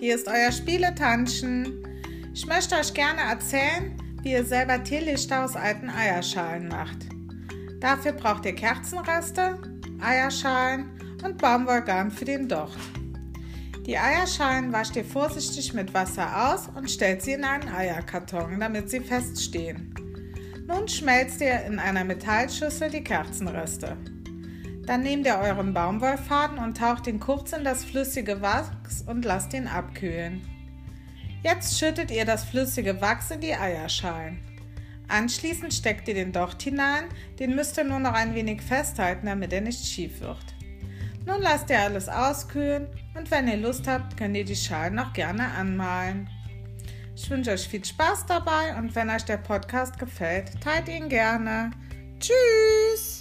hier ist euer Spieletanschen. Ich möchte euch gerne erzählen, wie ihr selber Teelichter aus alten Eierschalen macht. Dafür braucht ihr Kerzenreste, Eierschalen und Baumwollgarn für den Docht. Die Eierschalen wascht ihr vorsichtig mit Wasser aus und stellt sie in einen Eierkarton, damit sie feststehen. Nun schmelzt ihr in einer Metallschüssel die Kerzenreste. Dann nehmt ihr euren Baumwollfaden und taucht ihn kurz in das flüssige Wachs und lasst ihn abkühlen. Jetzt schüttet ihr das flüssige Wachs in die Eierschalen. Anschließend steckt ihr den Docht hinein, den müsst ihr nur noch ein wenig festhalten, damit er nicht schief wird. Nun lasst ihr alles auskühlen und wenn ihr Lust habt, könnt ihr die Schalen noch gerne anmalen. Ich wünsche euch viel Spaß dabei und wenn euch der Podcast gefällt, teilt ihn gerne. Tschüss!